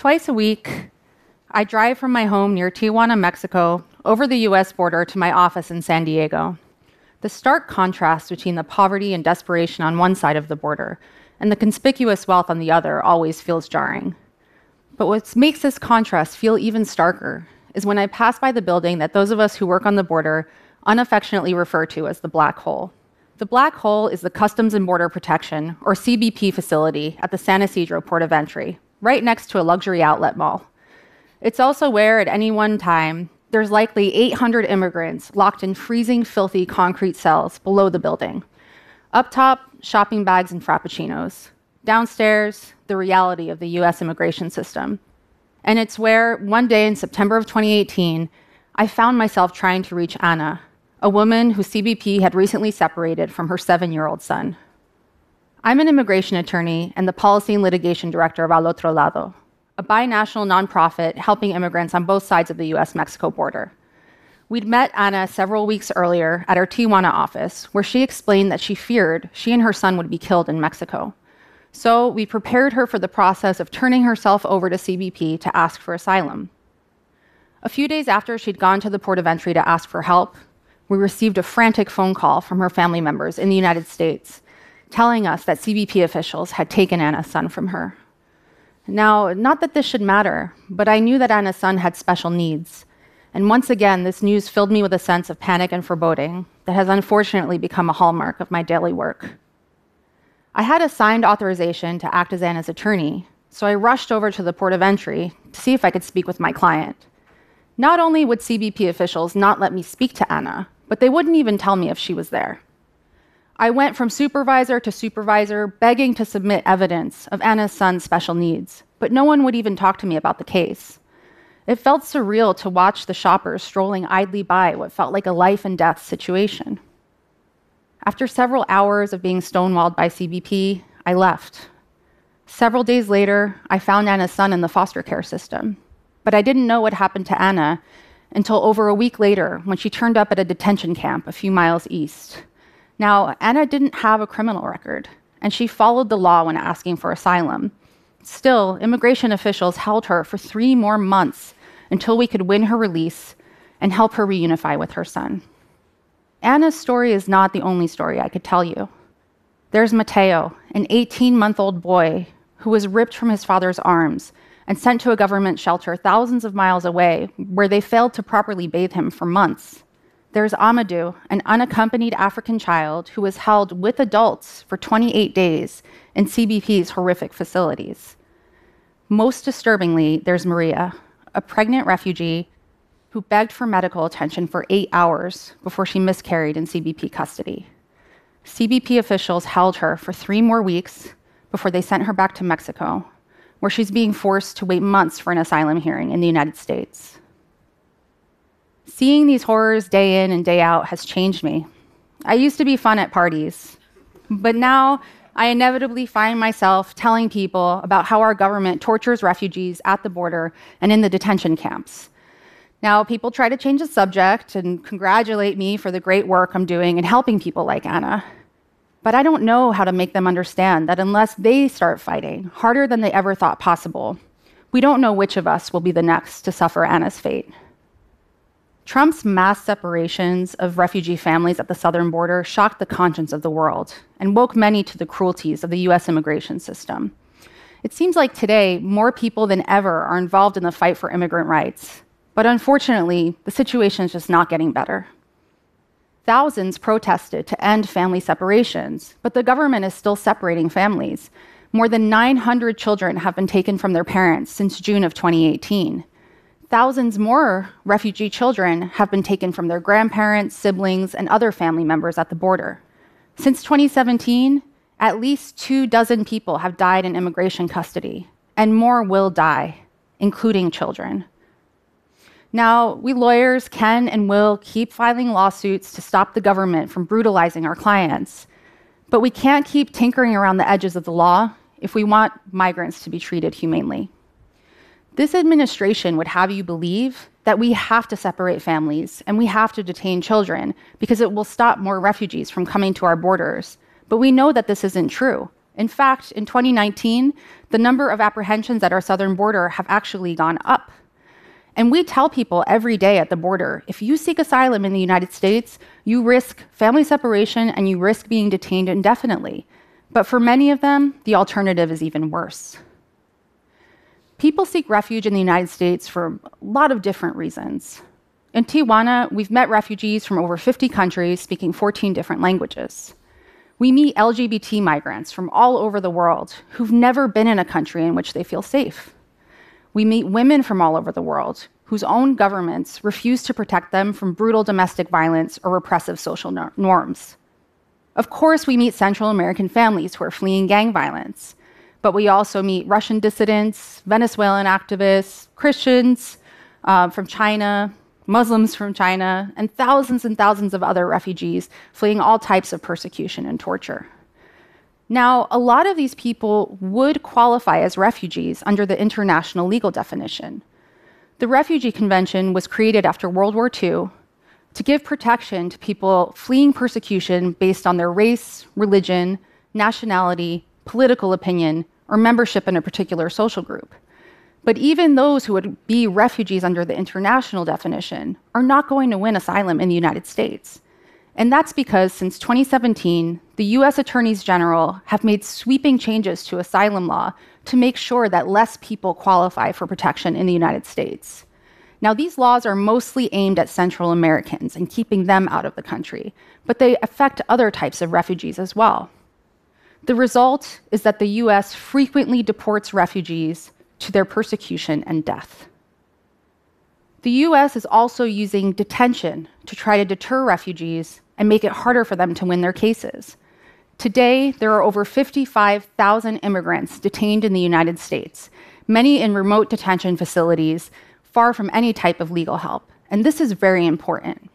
Twice a week, I drive from my home near Tijuana, Mexico, over the US border to my office in San Diego. The stark contrast between the poverty and desperation on one side of the border and the conspicuous wealth on the other always feels jarring. But what makes this contrast feel even starker is when I pass by the building that those of us who work on the border unaffectionately refer to as the black hole. The black hole is the Customs and Border Protection, or CBP, facility at the San Ysidro port of entry, right next to a luxury outlet mall. It's also where, at any one time, there's likely 800 immigrants locked in freezing, filthy concrete cells below the building. Up top, shopping bags and frappuccinos. Downstairs, the reality of the US immigration system. And it's where, one day in September of 2018, I found myself trying to reach Anna, a woman who CBP had recently separated from her seven year old son. I'm an immigration attorney and the policy and litigation director of Al Otro Lado, a binational nonprofit helping immigrants on both sides of the US Mexico border. We'd met Anna several weeks earlier at our Tijuana office, where she explained that she feared she and her son would be killed in Mexico. So we prepared her for the process of turning herself over to CBP to ask for asylum. A few days after she'd gone to the port of entry to ask for help, we received a frantic phone call from her family members in the United States telling us that CBP officials had taken Anna's son from her. Now, not that this should matter, but I knew that Anna's son had special needs. And once again, this news filled me with a sense of panic and foreboding that has unfortunately become a hallmark of my daily work. I had a signed authorization to act as Anna's attorney, so I rushed over to the port of entry to see if I could speak with my client. Not only would CBP officials not let me speak to Anna, but they wouldn't even tell me if she was there. I went from supervisor to supervisor, begging to submit evidence of Anna's son's special needs, but no one would even talk to me about the case. It felt surreal to watch the shoppers strolling idly by what felt like a life and death situation. After several hours of being stonewalled by CBP, I left. Several days later, I found Anna's son in the foster care system, but I didn't know what happened to Anna until over a week later when she turned up at a detention camp a few miles east. Now, Anna didn't have a criminal record, and she followed the law when asking for asylum. Still, immigration officials held her for three more months until we could win her release and help her reunify with her son. Anna's story is not the only story I could tell you. There's Mateo, an 18 month old boy who was ripped from his father's arms and sent to a government shelter thousands of miles away where they failed to properly bathe him for months. There's Amadou, an unaccompanied African child who was held with adults for 28 days in CBP's horrific facilities. Most disturbingly, there's Maria, a pregnant refugee who begged for medical attention for eight hours before she miscarried in CBP custody. CBP officials held her for three more weeks before they sent her back to Mexico, where she's being forced to wait months for an asylum hearing in the United States. Seeing these horrors day in and day out has changed me. I used to be fun at parties, but now I inevitably find myself telling people about how our government tortures refugees at the border and in the detention camps. Now, people try to change the subject and congratulate me for the great work I'm doing in helping people like Anna. But I don't know how to make them understand that unless they start fighting harder than they ever thought possible, we don't know which of us will be the next to suffer Anna's fate. Trump's mass separations of refugee families at the southern border shocked the conscience of the world and woke many to the cruelties of the US immigration system. It seems like today, more people than ever are involved in the fight for immigrant rights. But unfortunately, the situation is just not getting better. Thousands protested to end family separations, but the government is still separating families. More than 900 children have been taken from their parents since June of 2018. Thousands more refugee children have been taken from their grandparents, siblings, and other family members at the border. Since 2017, at least two dozen people have died in immigration custody, and more will die, including children. Now, we lawyers can and will keep filing lawsuits to stop the government from brutalizing our clients, but we can't keep tinkering around the edges of the law if we want migrants to be treated humanely. This administration would have you believe that we have to separate families and we have to detain children because it will stop more refugees from coming to our borders. But we know that this isn't true. In fact, in 2019, the number of apprehensions at our southern border have actually gone up. And we tell people every day at the border if you seek asylum in the United States, you risk family separation and you risk being detained indefinitely. But for many of them, the alternative is even worse. People seek refuge in the United States for a lot of different reasons. In Tijuana, we've met refugees from over 50 countries speaking 14 different languages. We meet LGBT migrants from all over the world who've never been in a country in which they feel safe. We meet women from all over the world whose own governments refuse to protect them from brutal domestic violence or repressive social norms. Of course, we meet Central American families who are fleeing gang violence, but we also meet Russian dissidents, Venezuelan activists, Christians uh, from China, Muslims from China, and thousands and thousands of other refugees fleeing all types of persecution and torture. Now, a lot of these people would qualify as refugees under the international legal definition. The Refugee Convention was created after World War II to give protection to people fleeing persecution based on their race, religion, nationality, political opinion, or membership in a particular social group. But even those who would be refugees under the international definition are not going to win asylum in the United States. And that's because since 2017, the US attorneys general have made sweeping changes to asylum law to make sure that less people qualify for protection in the United States. Now, these laws are mostly aimed at Central Americans and keeping them out of the country, but they affect other types of refugees as well. The result is that the US frequently deports refugees to their persecution and death. The US is also using detention to try to deter refugees and make it harder for them to win their cases. Today, there are over 55,000 immigrants detained in the United States, many in remote detention facilities, far from any type of legal help. And this is very important.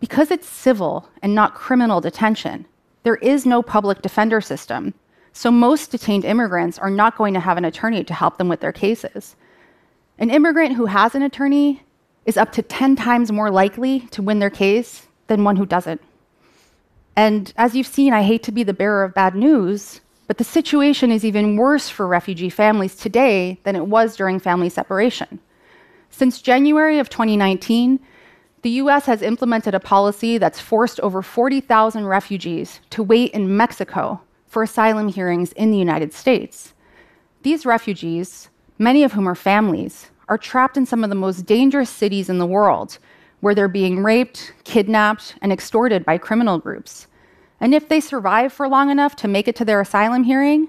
Because it's civil and not criminal detention, there is no public defender system. So most detained immigrants are not going to have an attorney to help them with their cases. An immigrant who has an attorney is up to 10 times more likely to win their case than one who doesn't. And as you've seen, I hate to be the bearer of bad news, but the situation is even worse for refugee families today than it was during family separation. Since January of 2019, the US has implemented a policy that's forced over 40,000 refugees to wait in Mexico for asylum hearings in the United States. These refugees, many of whom are families, are trapped in some of the most dangerous cities in the world, where they're being raped, kidnapped, and extorted by criminal groups. And if they survive for long enough to make it to their asylum hearing,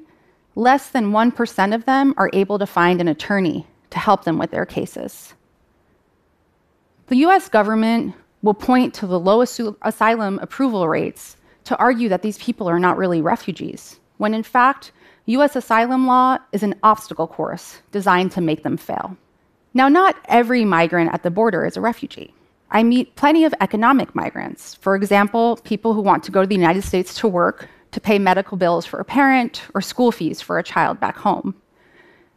less than 1% of them are able to find an attorney to help them with their cases. The US government will point to the low asylum approval rates to argue that these people are not really refugees, when in fact, US asylum law is an obstacle course designed to make them fail. Now, not every migrant at the border is a refugee. I meet plenty of economic migrants. For example, people who want to go to the United States to work, to pay medical bills for a parent, or school fees for a child back home.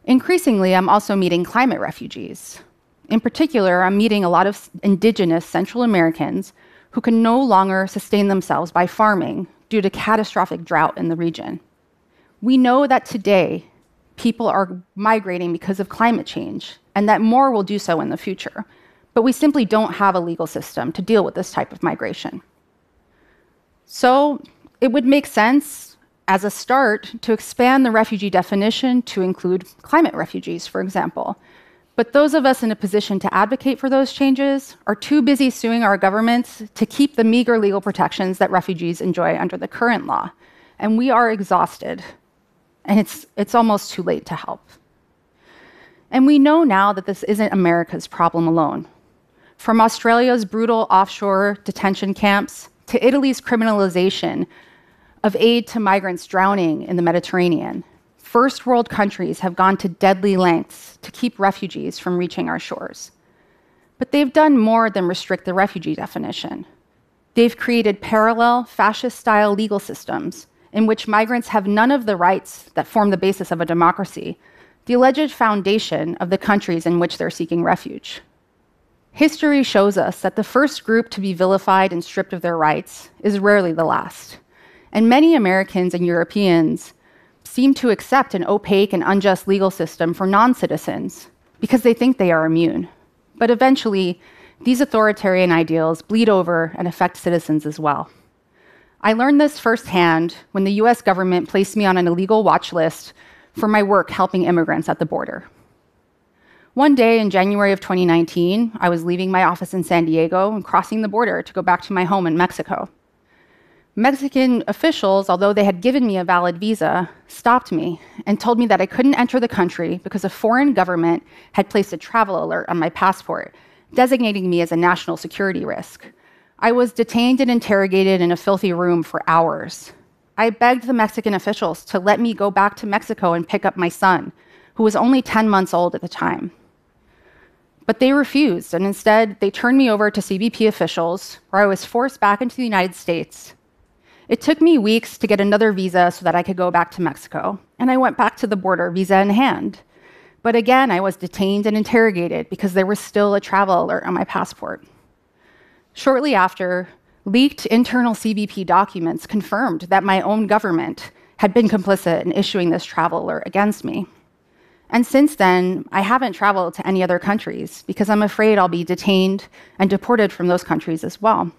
Increasingly, I'm also meeting climate refugees. In particular, I'm meeting a lot of indigenous Central Americans who can no longer sustain themselves by farming due to catastrophic drought in the region. We know that today people are migrating because of climate change, and that more will do so in the future. But we simply don't have a legal system to deal with this type of migration. So it would make sense as a start to expand the refugee definition to include climate refugees, for example. But those of us in a position to advocate for those changes are too busy suing our governments to keep the meager legal protections that refugees enjoy under the current law. And we are exhausted, and it's, it's almost too late to help. And we know now that this isn't America's problem alone. From Australia's brutal offshore detention camps to Italy's criminalization of aid to migrants drowning in the Mediterranean, first world countries have gone to deadly lengths to keep refugees from reaching our shores. But they've done more than restrict the refugee definition. They've created parallel, fascist style legal systems in which migrants have none of the rights that form the basis of a democracy, the alleged foundation of the countries in which they're seeking refuge. History shows us that the first group to be vilified and stripped of their rights is rarely the last. And many Americans and Europeans seem to accept an opaque and unjust legal system for non citizens because they think they are immune. But eventually, these authoritarian ideals bleed over and affect citizens as well. I learned this firsthand when the US government placed me on an illegal watch list for my work helping immigrants at the border. One day in January of 2019, I was leaving my office in San Diego and crossing the border to go back to my home in Mexico. Mexican officials, although they had given me a valid visa, stopped me and told me that I couldn't enter the country because a foreign government had placed a travel alert on my passport, designating me as a national security risk. I was detained and interrogated in a filthy room for hours. I begged the Mexican officials to let me go back to Mexico and pick up my son, who was only 10 months old at the time. But they refused, and instead, they turned me over to CBP officials, where I was forced back into the United States it took me weeks to get another visa so that I could go back to Mexico, and I went back to the border, visa in hand. But again, I was detained and interrogated because there was still a travel alert on my passport. Shortly after, leaked internal CBP documents confirmed that my own government had been complicit in issuing this travel alert against me. And since then, I haven't traveled to any other countries because I'm afraid I'll be detained and deported from those countries as well.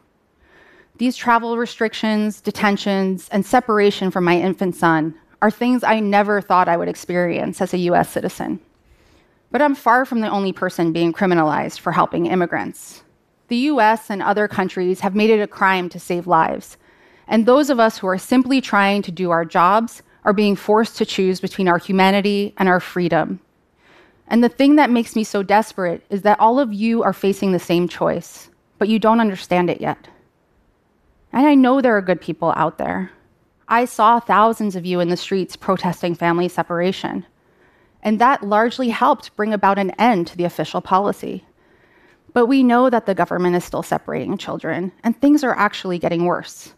These travel restrictions, detentions, and separation from my infant son are things I never thought I would experience as a US citizen. But I'm far from the only person being criminalized for helping immigrants. The US and other countries have made it a crime to save lives. And those of us who are simply trying to do our jobs are being forced to choose between our humanity and our freedom. And the thing that makes me so desperate is that all of you are facing the same choice, but you don't understand it yet. And I know there are good people out there. I saw thousands of you in the streets protesting family separation. And that largely helped bring about an end to the official policy. But we know that the government is still separating children, and things are actually getting worse.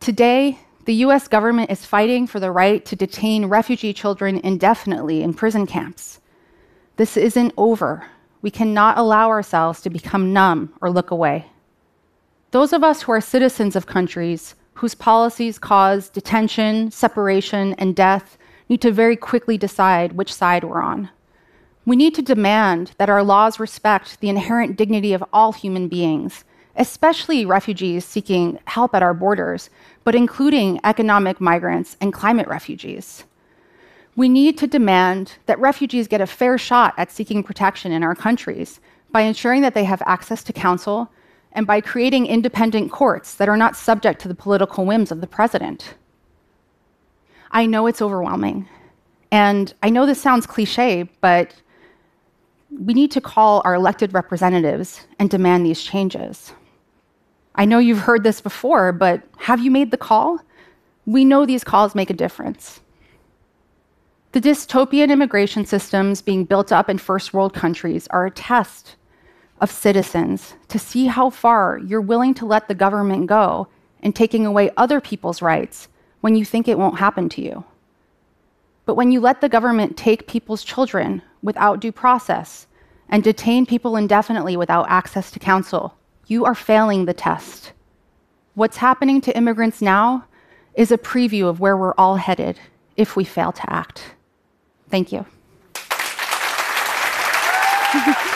Today, the US government is fighting for the right to detain refugee children indefinitely in prison camps. This isn't over. We cannot allow ourselves to become numb or look away. Those of us who are citizens of countries whose policies cause detention, separation, and death need to very quickly decide which side we're on. We need to demand that our laws respect the inherent dignity of all human beings, especially refugees seeking help at our borders, but including economic migrants and climate refugees. We need to demand that refugees get a fair shot at seeking protection in our countries by ensuring that they have access to counsel and by creating independent courts that are not subject to the political whims of the president. I know it's overwhelming. And I know this sounds cliche, but we need to call our elected representatives and demand these changes. I know you've heard this before, but have you made the call? We know these calls make a difference. The dystopian immigration systems being built up in first world countries are a test of citizens to see how far you're willing to let the government go in taking away other people's rights when you think it won't happen to you. But when you let the government take people's children without due process and detain people indefinitely without access to counsel, you are failing the test. What's happening to immigrants now is a preview of where we're all headed if we fail to act. Thank you.